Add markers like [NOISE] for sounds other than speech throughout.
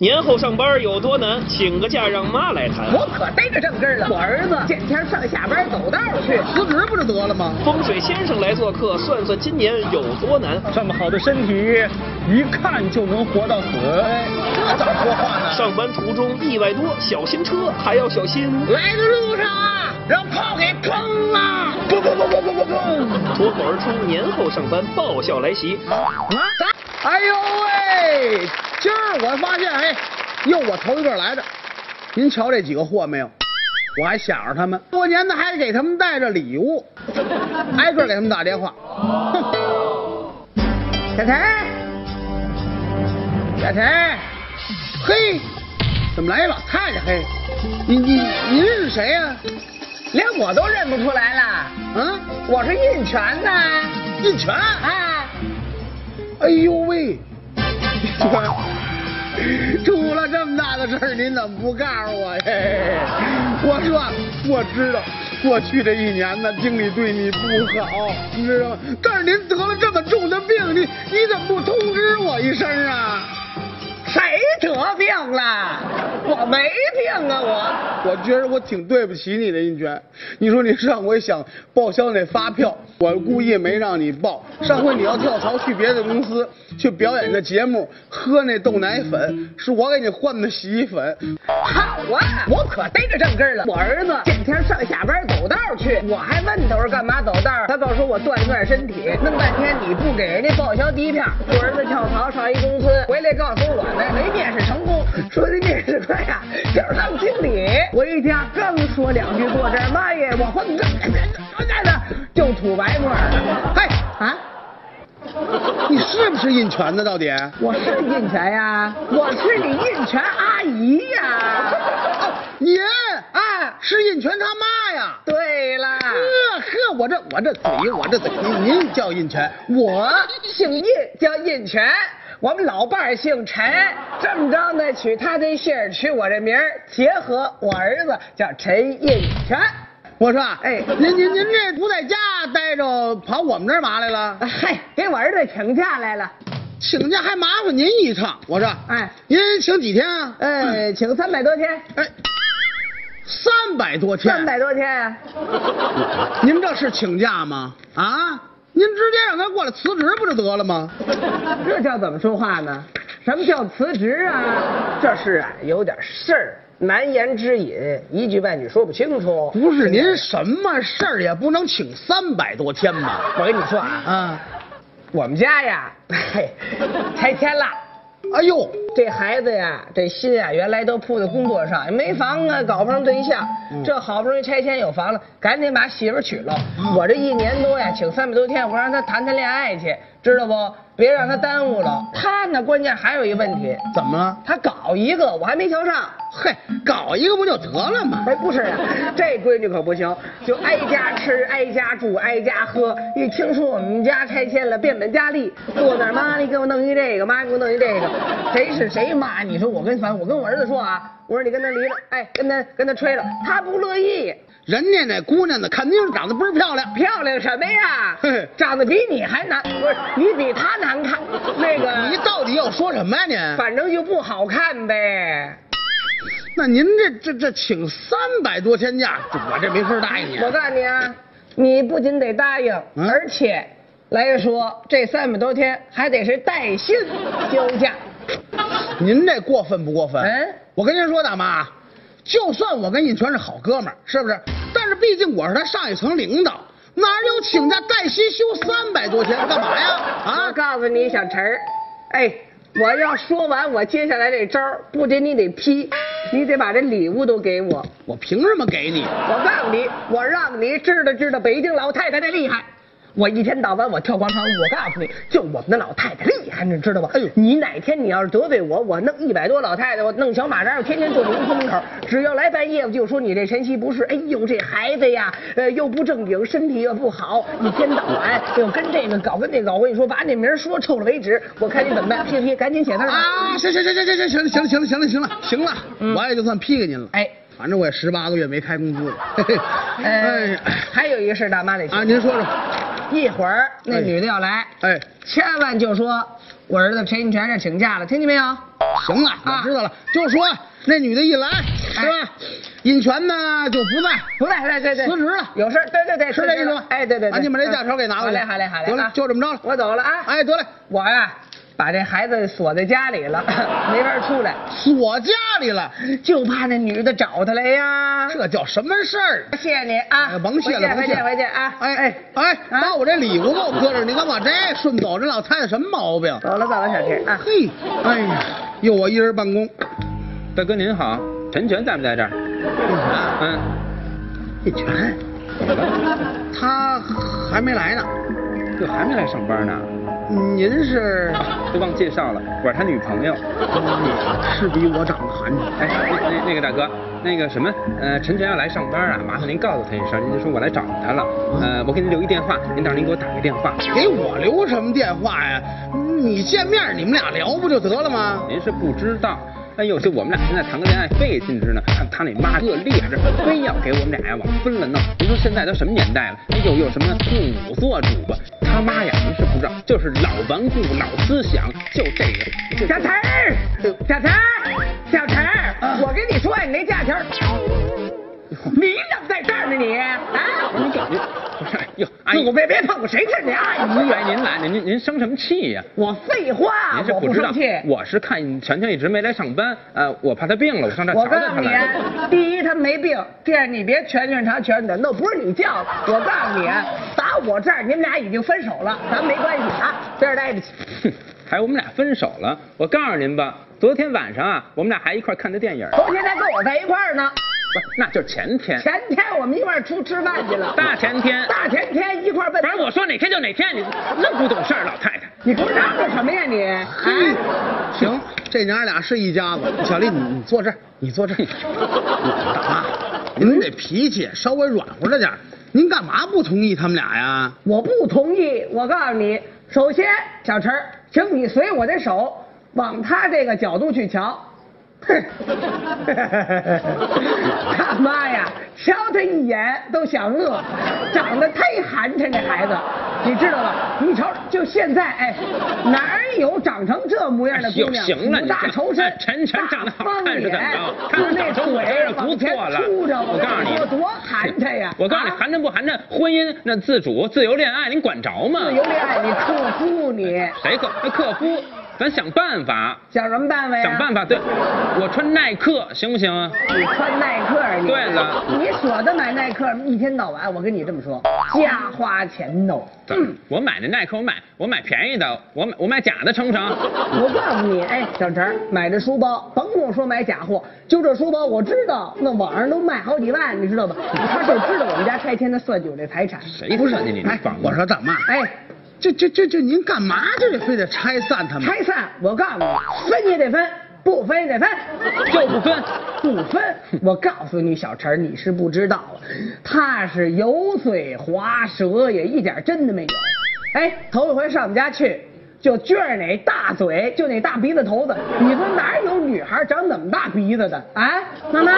年后上班有多难？请个假让妈来谈。我可逮着正根儿了，我儿子见天上下班走道去，辞职不就得了吗？风水先生来做客，算算今年有多难。这么好的身体，一看就能活到死。这咋说话呢？上班途中意外多，小心车还要小心。来的路上啊，让炮给坑了！不不不不不不不！脱口而出，年后上班爆笑来袭。啊！哎呦喂！今儿我发现，哎，又我头一个来的。您瞧这几个货没有？我还想着他们，过年呢还给他们带着礼物，[LAUGHS] 挨个给他们打电话。[LAUGHS] 哼！小陈，小陈，嘿，怎么来一老太太？嘿，您您您是谁呀、连我都认不出来了，啊？我是印泉呐！印泉。啊，哎呦喂！[LAUGHS] 出了这么大的事儿，您怎么不告诉我呀？[LAUGHS] 我说我知道，过去这一年呢，经理对你不好，你知道吗？但是您得了这么重的病，你你怎么不通知我一声啊？谁得病了？我没病啊，我。我觉得我挺对不起你的，印泉。你说你上回想报销那发票，我故意没让你报。上回你要跳槽去别的公司去表演个节目，喝那豆奶粉，是我给你换的洗衣粉。好啊，我可逮着正根了。我儿子见天上下班走道去，我还问他我说干嘛走道？他告诉我锻炼身体。弄半天你不给人家报销第一票，我儿子跳槽上一公司，回来告诉我呢，没面试成功，[LAUGHS] 说的面试官呀就是当经理。我一听刚说两句坐这儿，妈耶，我混个就吐白沫了。嘿啊！[LAUGHS] 你是不是印泉的？到底？我是印泉呀，我是你印泉阿姨呀。[LAUGHS] 哦，您啊，是印泉他妈呀？对了，呵呵，我这我这嘴我这嘴，您您叫印泉，我姓印，叫印泉。我们老伴儿姓陈，这么着呢，取他这姓儿，取我这名儿，结合我儿子叫陈印泉。我说，哎您您您这不在家待着，跑我们这儿嘛来了？嗨，给我儿子请假来了。请假还麻烦您一趟。我说，哎，您请几天啊？呃，请三百多天，哎，三百多天。三百多天啊。[LAUGHS] 您这是请假吗？啊？您直接让他过来辞职不就得了吗？[LAUGHS] 这叫怎么说话呢？什么叫辞职啊？这是啊，有点事儿，难言之隐，一句半句说不清楚。不是您什么事儿也不能请三百多天吧？我跟你说啊，啊，我们家呀，嘿，拆迁了。哎呦，这孩子呀，这心啊，原来都扑在工作上，没房啊，搞不上对象。这好不容易拆迁有房了，赶紧把媳妇娶了。我这一年多呀，请三百多天，我让他谈谈恋爱去，知道不？别让他耽误了。他呢，关键还有一问题，怎么了？他搞一个，我还没瞧上。嘿，搞一个不就得了吗？哎，不是啊，[LAUGHS] 这闺女可不行，就挨家吃、挨家住、挨家喝。一听说我们家拆迁了，变本加厉，坐那儿妈，你给我弄一这个，妈，你给我弄一这个，谁是谁妈？你说我跟反正我跟我儿子说啊，我说你跟他离了，哎，跟他跟他吹了，他不乐意。人家那姑娘呢，肯定是长得倍儿漂亮。漂亮什么呀？长得比你还难，不是你比她难看。那个你到底要说什么呀您？反正就不好看呗。那您这这这请三百多天假，我这没法答应你。我告诉你啊，你不仅得答应，嗯而且来说这三百多天还得是带薪休假。[LAUGHS] 您这过分不过分？嗯我跟您说，大妈，就算我跟印泉是好哥们儿，是不是？但是毕竟我是他上一层领导，哪有请假带薪休三百多天干嘛呀？啊我啊，告诉你，小陈儿，哎，我要说完我接下来这招，不仅你得批，你得把这礼物都给我。我凭什么给你？我告诉你，我让你知道知道北京老太太的厉害。我一天到晚我跳广场舞，我告诉你，就我们的老太太厉害，你知道吧？哎呦你哪天你要是得罪我，我弄一百多老太太，我弄小马扎，我天天坐你公司门口，只要来办业务就说你这晨曦不是，哎呦这孩子呀，呃又不正经，身体又不好，一天到晚又跟这个搞跟那个搞，我跟你说，把你名说臭了为止，我看你怎么办？批批，赶紧写字。啊，行行行行行行行行了行了行了行了行了，我也就算批给您了。哎，反正我也十八个月没开工资了。[LAUGHS] 嘿嘿哎还有一个事，大妈得啊，您说说。一会儿那哎女的要来，哎，千万就说我儿子陈印泉这请假了，听见没有？行了，我知道了。就说那女的一来，是吧？印泉呢就不在，不在，对对对，辞职了。有事，对对对，是这意思吗？哎，对对，赶紧把这假条给拿回来。好嘞，好嘞，好嘞。得了，就这么着了。我走了啊。哎，得嘞，我呀。把这孩子锁在家里了，没法出来。锁家里了，就怕那女的找他来呀。这叫什么事儿？谢谢你啊，甭谢了，回见回见啊！哎哎哎，把我这礼物给我搁这，你干嘛这顺走？这老太太什么毛病？走了走了，小陈啊。嘿，哎呀，又我一人办公。大哥您好，陈全在不在这儿？嗯，印泉，他还没来呢，这还没来上班呢。您是？都忘介绍了，我是他女朋友。你 [LAUGHS] 是比我长得寒碜。哎，那那那个大哥，那个什么，呃，陈晨要来上班啊，麻烦您告诉他一声，您就说我来找他了。呃，我给您留一电话，您到时候您给我打个电话。给我留什么电话呀？你见面你们俩聊不就得了吗？您是不知道。哎呦，就我们俩现在谈个恋爱费劲着呢，他那妈特厉害，这非要给我们俩呀往分了弄。你说现在都什么年代了？哎呦，有什么父母做主吧？他妈呀，您是不知道，就是老顽固、老思想，就这个。小陈儿，小陈儿，小陈儿，我跟你说，你那假条。[LAUGHS] 你怎么在这儿呢？你啊？你感觉不是？哟，阿姨，别别碰我，谁是你阿姨呀？您来，您您生什么气呀？我废话，您是不生气。我是看全全一直没来上班，呃，我怕他病了，我上这瞧瞧他来。我告诉你，第一他没病，第二你别全全查全的，那不是你叫的。我告诉你，打我这儿，你们俩已经分手了，咱没关系啊，在这待着去。哼，[LAUGHS] 还我们俩分手了？我告诉您吧，昨天晚上啊，我们俩还一块看的电影。昨天他跟我在一块儿呢。不，那就是前天。前天我们一块出吃饭去了。大前天。大前天一块奔。反正我说哪天就哪天，你那不懂事儿，老太太。你嚷嚷什么呀你？嘿，行，这娘俩是一家子。小丽，你你坐这儿，你坐这儿。大妈，您这脾气稍微软和着点您干嘛不同意他们俩呀？我不同意。我告诉你，首先，小陈，请你随我的手，往他这个角度去瞧。哼，他妈呀，瞧他一眼都想饿，长得忒寒碜，这孩子，你知道吧？你瞅，就现在，哎，哪有长成这模样的姑娘？行了，大仇深，陈陈长得好看是怎么着？就那腿不错了。我告诉你，多寒碜呀！我告诉你，寒碜不寒碜？婚姻那自主、自由恋爱，您管着吗？自由恋爱，你克夫你？谁克？那克夫。咱想办法，想什么办法呀？想办法，对，我穿耐克行不行啊？你穿耐克，你对了，你舍得买耐克？一天到晚，我跟你这么说，瞎花钱呢。我买的耐克，我买我买便宜的，我买我买假的成不成？我告诉你，哎，小陈，买这书包，甭跟我说买假货，就这书包，我知道那网上都卖好几万，你知道吧？他就知道我们家拆迁的算计我这财产。谁不算计你？哎，我说大妈，哎。这这这这，您干嘛就得非得拆散他们？拆散，我告诉你，分也得分，不分也得分，就不分，不分。我告诉你，小陈，你是不知道啊，他是油嘴滑舌也一点真的没有。哎，头一回上我们家去。就撅着那大嘴，就那大鼻子头子，你说哪有女孩长那么大鼻子的哎？妈妈，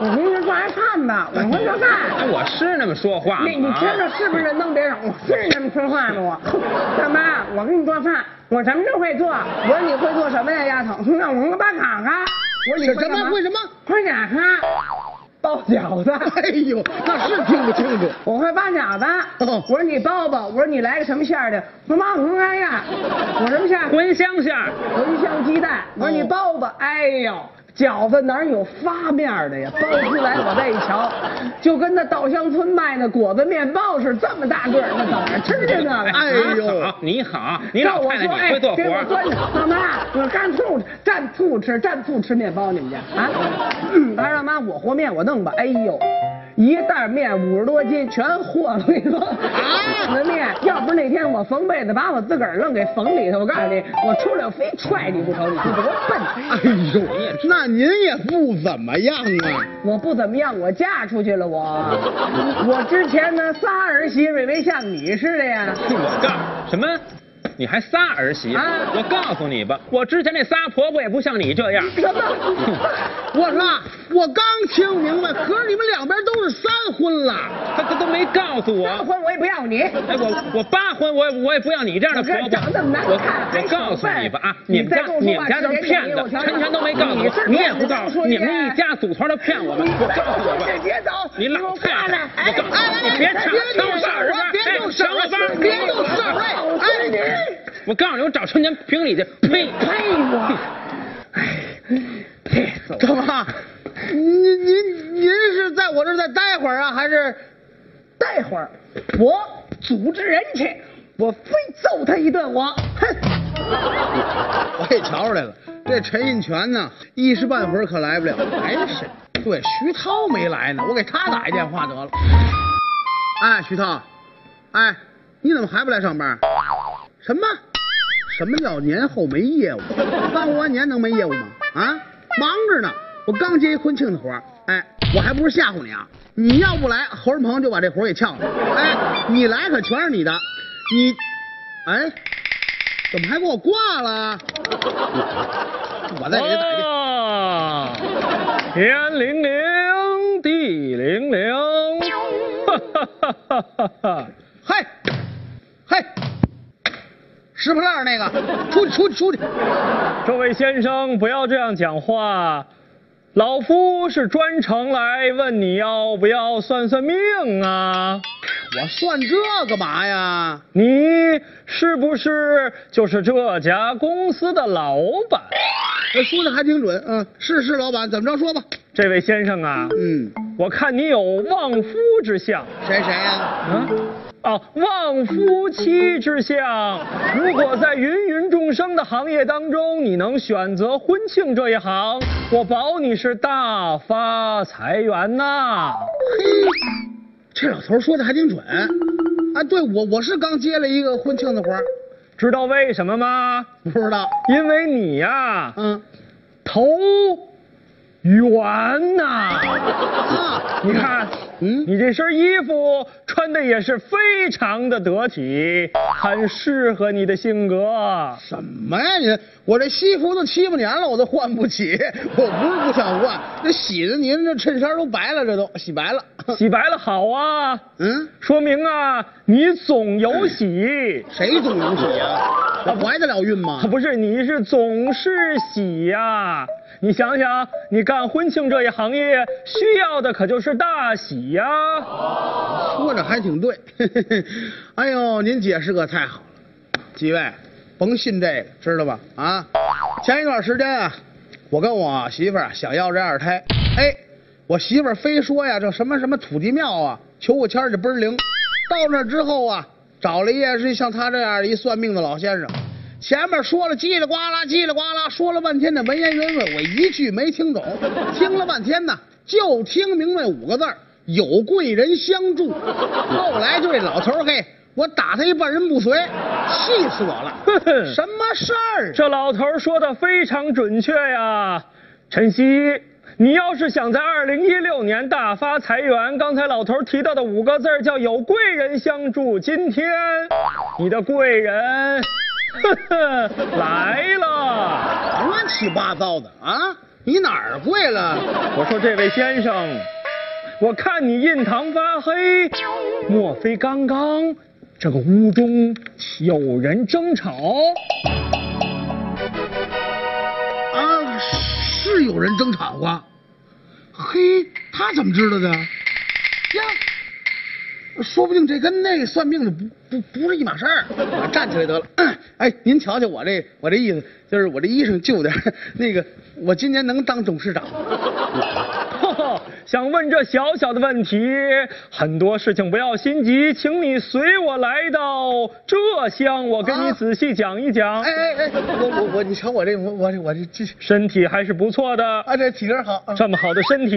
我给你做爱饭吧，我会做饭。哎，我是那么说话吗？你你听着是不是弄别人？我是那么说话吗？我，大妈，我给你做饭，我什么都会做。我说你会做什么呀，丫头？[LAUGHS] 那我会把卡卡。我说你什么？会什么？会假卡。包饺子，[LAUGHS] 哎呦，那是听不清楚。我会包饺子。我说你包吧，我说你来个什么馅的？我说妈，我哎呀，我什么馅？茴香馅，茴香鸡蛋。我说你包吧，哎呦。饺子哪有发面的呀？[LAUGHS] 包出来我再一瞧，就跟那稻香村卖那果子面包似的，这么大个儿，那怎么吃去呢？[LAUGHS] 哎呦，你好，你老太太你会做活。老妈，我蘸醋蘸醋吃，蘸醋吃面包，你们家啊？他说妈，我和面我弄吧。哎呦。一袋面五十多斤，全和了一个啊！那面，要不是那天我缝被子把我自个儿愣给缝里头，我告诉你，我出来非踹你不成？你多笨！哎呦，那您也不怎么样啊！我不怎么样，我嫁出去了，我 [LAUGHS] 我之前呢仨儿媳妇没像你似的呀。[LAUGHS] 我告什么？你还仨儿媳妇？啊我告诉你吧，我之前那仨婆婆也不像你这样。什么？[LAUGHS] 我说我刚听明白，可是你们两边都是三婚了。他他都没告诉我。三婚我也不要你。哎，我我八婚，我也我也不要你这样的婆婆。我这长这么难看还我告诉你吧啊，你你们家你们家都是骗子陈全都没告诉你你也不告诉你们一家组团都骗我们。我告诉我吧，别走你老太太你，你别吵，别抢我事儿是吧？别动手哎抢我班，别动手哎我告诉你，我找陈全评理去。呸！呸我！气死我！干嘛？您您您是在我这儿再待会儿啊，还是？待会儿我组织人去，我非揍他一顿！我哼！我也瞧出来了，这陈印泉呢，一时半会儿可来不了。哎，是，对，徐涛没来呢，我给他打一电话得了。哎，徐涛，哎，你怎么还不来上班？什么？什么叫年后没业务？刚过完年能没业务吗？啊，忙着呢，我刚接一婚庆的活儿哎，我还不是吓唬你啊！你要不来，侯仁鹏就把这活儿给撬了。哎，你来可全是你的，你，哎。怎么还给我挂了？我再给你打一电话。啊，天灵灵，地灵灵，哈哈哈哈哈哈哈！嘿，嘿，拾破烂那个，出去，出去，出去！[LAUGHS] 这位先生，不要这样讲话。老夫是专程来问你要不要算算命啊？我算这干嘛呀？你是不是就是这家公司的老板？这说的还挺准，嗯，是是，老板，怎么着说吧？这位先生啊，嗯，我看你有旺夫之相。谁谁呀？啊，哦，旺夫妻之相。如果在芸芸众生的行业当中，你能选择婚庆这一行，我保你是大发财源呐。嘿，这老头说的还挺准。啊，对我我是刚接了一个婚庆的活儿知道为什么吗？不知道。因为你呀、嗯，头圆呐、啊，你看，嗯你这身衣服穿的也是非常的得体，很适合你的性格。什么呀你？我这西服都七八年了，我都换不起。[LAUGHS] 我不是不想换，那洗的您这衬衫都白了，这都洗白了。[LAUGHS] 洗白了好啊，嗯，说明啊你总有喜。[LAUGHS] 谁总有喜啊？我怀得了孕吗啊，？不是，你是总是喜呀、你想想，你干婚庆这一行业，需要的可就是大喜呀、说着还挺对。[LAUGHS] 哎呦，您解释可太好了，几位，甭信这个，知道吧？啊，前一段时间啊，我跟我媳妇儿想要这二胎，哎，我媳妇儿非说呀，这什么什么土地庙啊，求个签儿就倍儿灵。到那之后啊，找了一也是像他这样一算命的老先生，前面说了叽里呱啦叽里呱啦，说了半天的文言文文，我一句没听懂，听了半天呢，就听明白五个字儿有贵人相助。后来就这老头儿嘿，我打他一半人不遂，气死我了！什么事儿？这老头儿说的非常准确呀，晨曦。你要是想在二零一六年大发财源，刚才老头提到的五个字叫有贵人相助。今天你的贵人，[LAUGHS] 来了。乱七八糟的啊！你哪儿跪了？我说这位先生，我看你印堂发黑，莫非刚刚这个屋中有人争吵？啊，是有人争吵啊。嘿，他怎么知道的？呀，说不定这跟那算命的不不不是一码事儿。我站起来得了。哎，您瞧瞧我这我这意思，就是我这衣裳旧点儿 [LAUGHS] 那个我今年能当董事长想问这小小的问题，很多事情不要心急，请你随我来到浙乡，我跟你啊仔细讲一讲。哎哎哎，我我我，你瞧我这我我这我这这身体还是不错的，啊这体格好。啊这么好的身体，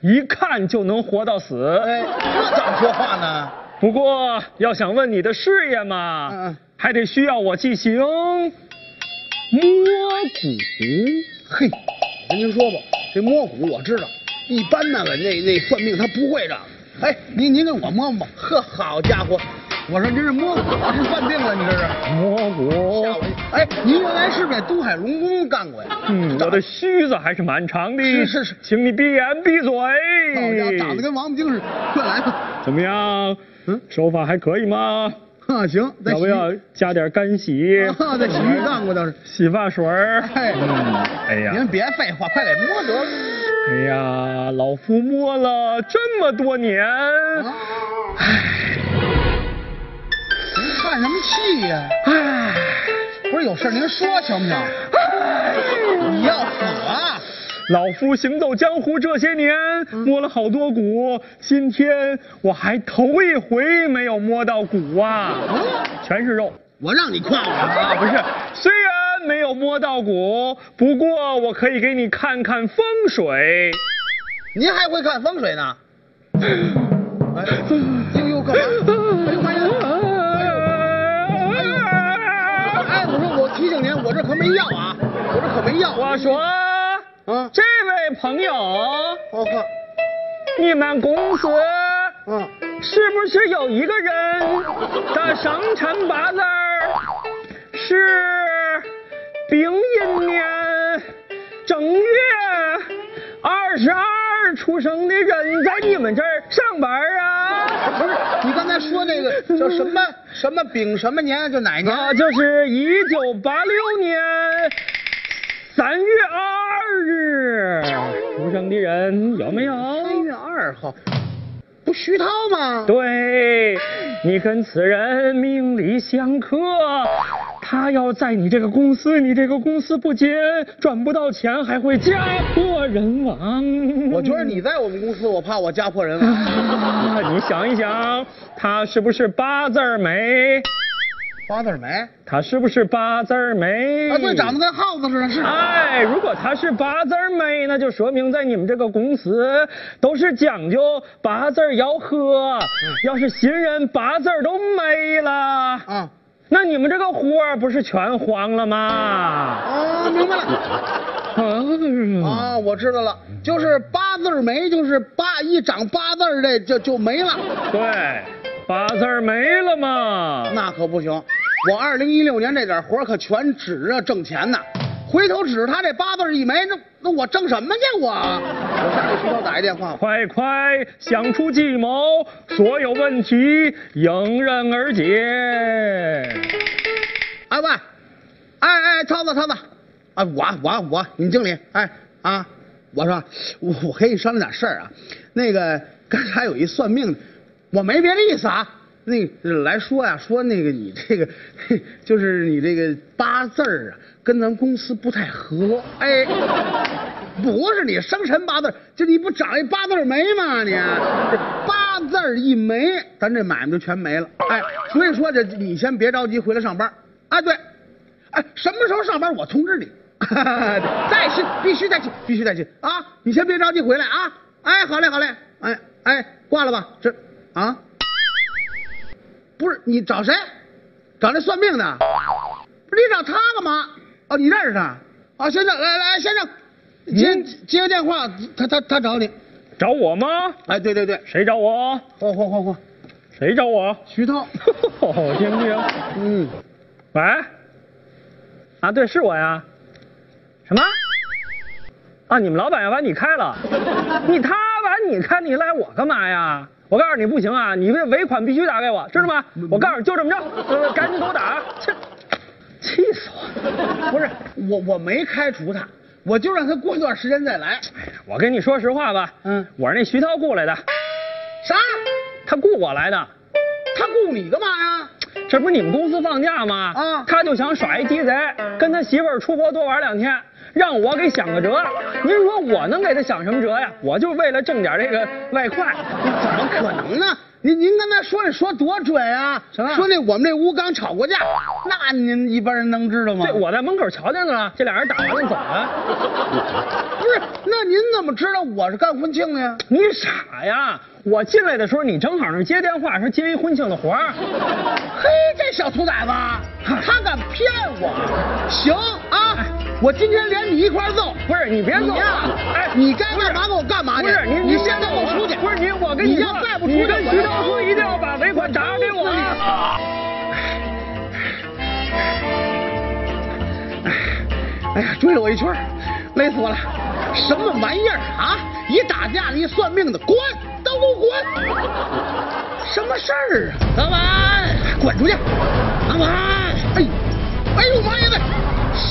一看就能活到死。哎，这怎么说话呢？不过要想问你的事业嘛，还得需要我进行摸骨。嘿，我跟您说吧，这摸骨我知道，一般那个那那算命他不会的。哎，您您给我摸摸，呵，好家伙，我说您是摸骨是犯病了，你这是？摸吓骨我。一哎，您原来是不是在东海龙宫干过呀？嗯，我的须子还是蛮长的。是是是请你闭眼闭嘴。好家伙，长得跟王八精似的。快来吧。怎么样？嗯手法还可以吗？啊，行，要不要加点干洗？啊，在洗浴干过倒是。洗发水。哎，嗯，哎呀，您别废话，快给摸得了。哎呀，老夫摸了这么多年，哎，您叹什么气呀？唉，不是有事您说行不行？你要死啊！老夫行走江湖这些年，摸了好多骨，今天我还头一回没有摸到骨啊，全是肉。我让你夸我啊，不是，虽然没有摸到骨，不过我可以给你看看风水。您还会看风水呢？哎，呦呦，干嘛？哎呦妈呀！哎，我说我提醒您，我这可没药啊，我这可没药。我说，啊，这位朋友，我靠，你们公司嗯，是不是有一个人的生辰八字是丙寅年正月二十二出生的人在你们这儿上班啊？不是，你刚才说那个叫什么什么丙什么年，就哪年？啊，就是一九八六年三月二日出生的人有没有？三月二号，不徐涛吗？对，你跟此人命里相克，他要在你这个公司，你这个公司不接，赚不到钱，还会家破人亡。我觉得你在我们公司，我怕我家破人亡。啊，[LAUGHS] 你想一想，他是不是八字儿眉？八字眉他是不是八字儿眉？啊，对，长得跟耗子似的，是。哎，如果他是八字儿眉，那就说明在你们这个公司都是讲究八字儿要喝。要是新人八字都没了，啊那你们这个活儿不是全黄了吗？啊，明白了。啊，啊，我知道了，就是八字儿没，就是八一长八字儿这就就没了，对，八字儿没了嘛。那可不行。我二零一六年这点活儿可全指着挣钱呢，回头指着他这八字一没，那那我挣什么去我？我上给徐涛打一电话，快快想出计谋，所有问题迎刃而解。哎喂，哎哎，超子超子，啊我我我，你经理，哎啊，我说我我跟你商量点事儿啊，那个刚才有一算命的，我没别的意思啊，那个来说呀、说那个你这个嘿 [LAUGHS] 就是你这个八字儿啊，跟咱公司不太合，哎，不是你生辰八字儿，就你不长一八字眉吗你？这八字一没，咱这买卖就全没了，哎，所以说这你先别着急回来上班。啊，对，哎，什么时候上班我通知你，[LAUGHS] 再去必须再去，必须再去啊！你先别着急回来啊！哎，好嘞，好嘞，哎哎，挂了吧，这啊，不是你找谁？找那算命的？不是你找他干嘛？哦，你认识他？啊，先生，来来，先生，接接个电话，他他他找你。找我吗？哎，对对对，谁找我？嚯嚯嚯嚯，谁找我？徐涛，听听。嗯，喂，啊，对，是我呀。什么？啊，你们老板要把你开了？[LAUGHS] 你他把你开，你赖我干嘛呀？我告诉你不行啊，你这尾款必须打给我，知道吗？我告诉你，就这么着，呃赶紧给我打，气，气死我了！不是我我没开除他，我就让他过一段时间再来。我跟你说实话吧，嗯我是那徐涛雇来的，啥？他雇我来的。他雇你干嘛呀？这不是你们公司放假吗？啊他就想耍一鸡贼，跟他媳妇儿出国多玩两天，让我给想个辙。您说我能给他想什么辙呀？我就为了挣点这个外快。怎么可能呢？您您刚才说这说多准啊！什么说那我们这屋刚吵过架，那您一般人能知道吗？这我在门口瞧见了，这俩人打完了走了。不是，那您怎么知道我是干婚庆的呀？你傻呀！我进来的时候，你正好是接电话，说接一婚庆的活儿。嘿，这小兔崽子，他敢骗我！行啊，我今天连你一块揍。不是你别走你呀啊！哎，你该干嘛给我干嘛去？不是你，你现在给我出去！不是你，我跟说你要再不出去你跟徐道说一定要把尾款打给我啊！哎呀，追了我一圈，累死我了！什么玩意儿啊？一打架的，一算命的，滚，都给我滚！什么事儿啊？老板，滚出去！老板，哎，哎呦妈呀！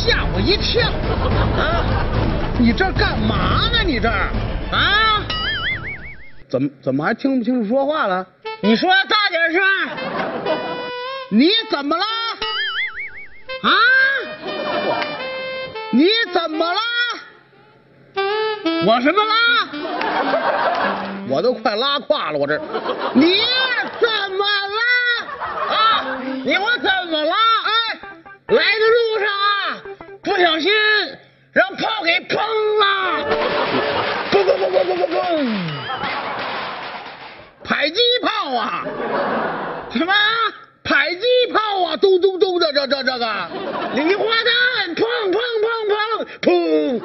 吓我一跳！啊，你这干嘛呢？你这啊？怎么怎么还听不清楚说话了？你说大点声。你怎么了？啊？你怎么了？我什么了？我都快拉胯了，我这。你怎么了？啊，你我怎么了？哎，来的路，不小心让炮给崩了，砰砰砰砰砰砰砰！迫击炮啊！什么？迫击炮啊！咚咚咚的，这这这个。礼花弹，砰砰砰砰砰！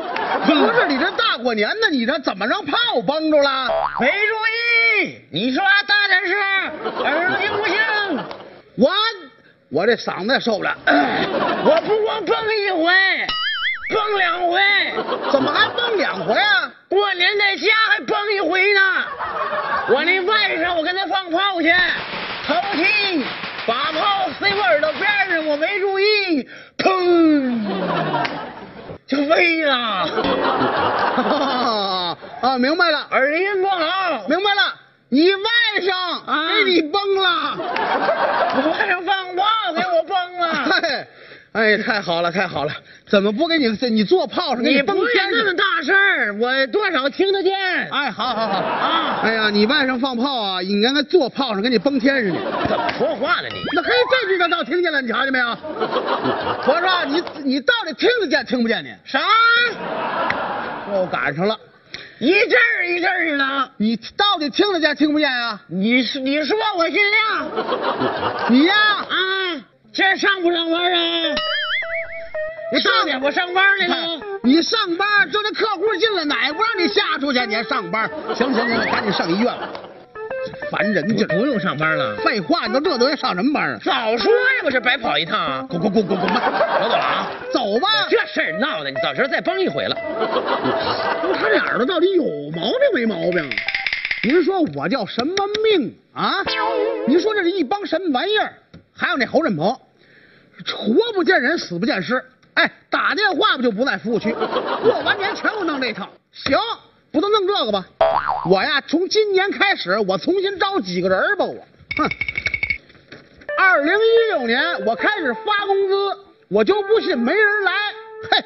不是你这大过年的，你这怎么让炮崩着了？没注意，你说大点声，耳朵听不清。我我这嗓子也受不了。[CLEARS THROAT] 我不光蹦一回，蹦两回，怎么还蹦两回啊？过年在家还蹦一回呢。我那外甥我跟他放炮去，头踢把炮塞我耳朵边上，我没注意，砰，就飞了。[LAUGHS] 啊，明白了，耳音不好，明白了，你外甥啊给你崩了。[LAUGHS] 我外甥放炮给我崩了。[LAUGHS] 哎，哎，太好了，太好了！怎么不给你你坐炮上给你崩不天那么大事儿，我多少听得见。哎，好好好啊哎呀，你外甥放炮啊，应该坐炮上给你崩天似的。怎么说话呢你？那嘿，这句他倒听见了，你瞧见没有？我说你你到底听得见听不见你？啥？又赶上了，一阵儿一阵儿的。你到底听得见听不见啊？你是你说我尽量你呀，啊！今儿上不上班啊？你上点我上班来了。你上班，这这客户进来，哪不让你下出去？你还上班？行行行，赶紧上医院吧。烦人劲儿！不用上班了。废话，你都这德行上什么班啊？早说呀，不是白跑一趟啊！滚滚滚滚滚吧！我走了啊！走吧。这事儿闹的，你到时候再帮一回了。他这耳朵到底有毛病没毛病？您说我叫什么命啊？您说这是一帮什么玩意儿？还有那侯振鹏，活不见人，死不见尸。哎，打电话不就不在服务区？过完年全给我弄这套。行，不都弄这个吧？我呀，从今年开始，我重新招几个人吧。我，哼。二零一六年我开始发工资，我就不信没人来。嘿。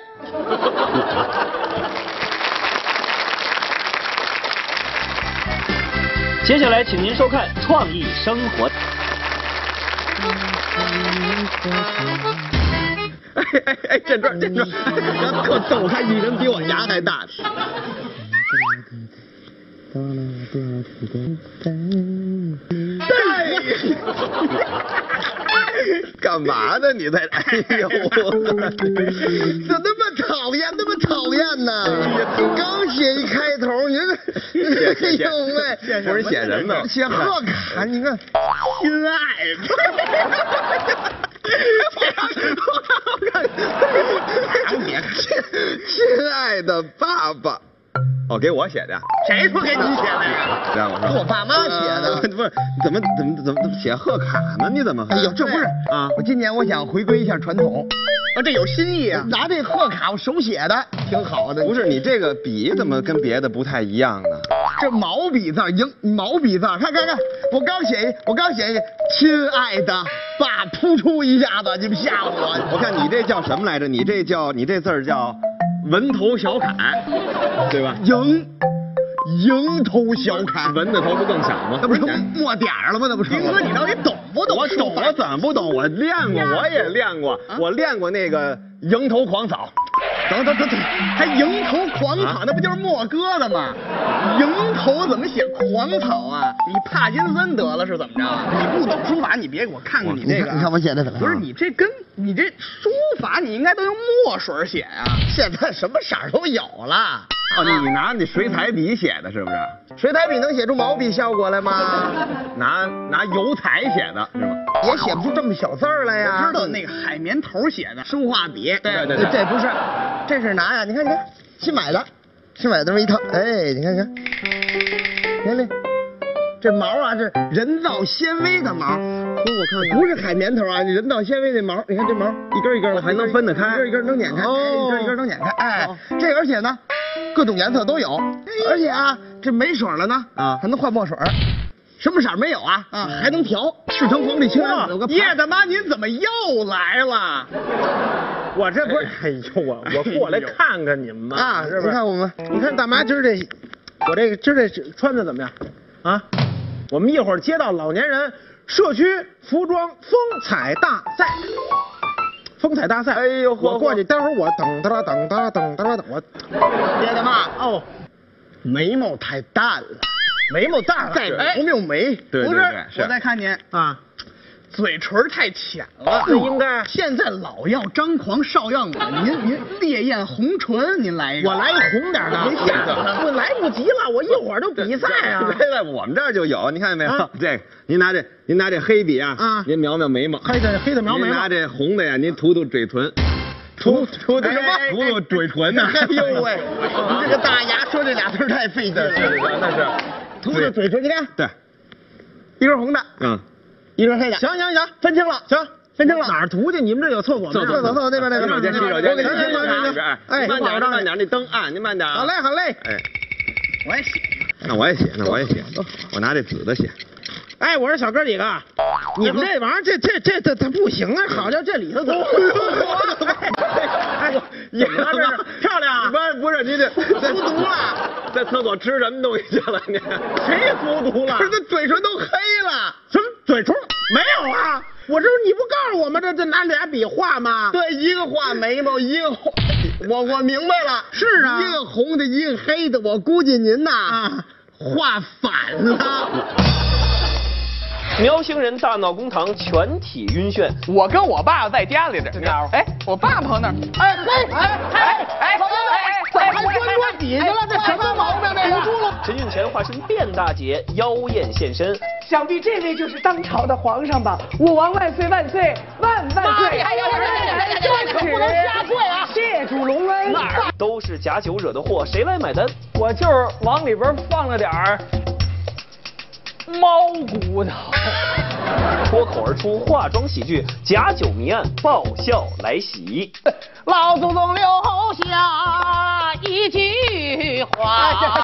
[LAUGHS] 接下来，请您收看《创意生活》。哎哎哎，这段这段，[LAUGHS] 特逗，他一人比我牙还大。干嘛呢？你在？哎呦，怎么那么讨厌，那么讨厌呢？刚写一开头，你这，哎呦喂，不是写人呢，写贺卡，你看，亲爱的，亲爱的爸爸。哦，给我写的，谁说给你写的呀？让我说，给我爸妈写的呃不是，怎么怎么怎么怎么写贺卡呢？你怎么？哎呦，这不是啊我今年我想回归一下传统，啊，这有新意啊！拿这贺卡我手写的，挺好的。不是你这个笔怎么跟别的不太一样呢？这毛笔字，赢毛笔字，看看看，我刚写一，我刚写一，亲爱的爸，突出一下子，你们吓唬我。我看你这叫什么来着？你这叫你这字儿叫文头小楷，对吧？迎迎头小楷，文的头不更小吗？那不是没点儿了吗？那不是。丁哥，你到底懂不懂？我懂，我怎么不懂？我练过，我也练过，我练过那个迎头狂草。等等等等，还迎头狂草，那不就是墨哥的吗？迎头怎么写狂草啊？你帕金森得了是怎么着？你不懂书法，你别给我看看你那个。你看我写的怎么样不是你这跟你这书法，你应该都用墨水写呀、现在什么色儿都有了，哦，你拿你水彩笔写的是不是？水彩笔能写出毛笔效果来吗？[LAUGHS] 拿拿油彩写的是吗？也写不出这么小字儿来呀。我知道那个海绵头写的书画笔，对对对这不是，这是拿呀，你看你看，新买的，新买的这么一套，哎，你看看，你看这这毛啊，这人造纤维的毛，我看看，不是海绵头啊，人造纤维的毛，你看这毛一根一根的，还能分得开一根一根能碾开，哎哦一根一根能碾开，哎，这而且呢，各种颜色都有，而且啊，这没水了呢，啊还能换墨水，什么色没有啊？啊，还能调，赤橙黄绿青蓝紫有个叶大妈，您怎么又来了？我这不是，哎呦我我过来看看你们嘛，啊，是不是？你看我们，你看大妈今儿这，我这个今儿这穿的怎么样？啊，我们一会儿接到老年人社区服装风采大赛，风采大赛。哎呦，我过去，待会儿我等哒啦等哒啦等哒啦等我。爹的嘛，哦，眉毛太淡了，眉毛淡了，再哎没有眉，对对不是，，我再看您啊，嘴唇太浅了，这应该现在老要张狂少要猛，您您烈焰红唇，您来一个。我来一红点的，您吓死了我来不及了，我一会儿就比赛啊。这在我们这儿就有，你看见没有啊？这个您拿这您拿这黑笔啊，啊您描描眉毛，黑的黑的描眉毛您拿，这红的呀，您涂涂嘴唇，涂涂的什么？涂涂嘴唇呢？[LAUGHS] 哎呦喂，你这个大牙说这俩字儿太费劲了，那是涂涂嘴唇，你看，对，一根红的，嗯，一根黑的，行行行，分清了，行，分清了，哪儿涂去？你们这有厕所吗？厕厕所厕所那边那边洗手间洗手间，我给您行先拿着行行哎，慢点，慢点，那灯暗，您慢点啊。好嘞，好嘞。哎，我也写。那我也写，那我也写，我拿这紫的写。哎，我说小哥几个，你们这玩意儿，这这这这这不行啊！好家伙，这里头怎么？[LAUGHS] 哎呦，你们这是漂亮啊！不是不是，你这服毒了，在厕所吃什么东西去了？你谁服毒了？不是，这嘴唇都黑了。什么嘴唇？没有啊！我这你不告诉我吗这这拿俩笔画吗？对，一个画眉毛，一个画，我我明白了，是啊一个红的，一个黑的，我估计您呐，啊，画反了。喵星人大闹公堂，全体晕眩。我跟我爸在家里这家伙，哎，我爸跑哪儿？哎嘿，哎哎哎，怎么还钻桌底下了？这什么毛病？这个？陈运前化身卞大姐妖艳现身，想必这位就是当朝的皇上吧？武王万岁万岁万万岁！哎呀这可不能下跪啊谢主隆恩。都是假酒惹的祸，谁来买单？我就是往里边放了点儿猫骨头。[LAUGHS] 脱口而出化妆喜剧，假酒迷案爆笑来袭。[LAUGHS] 老祖宗留下一句话。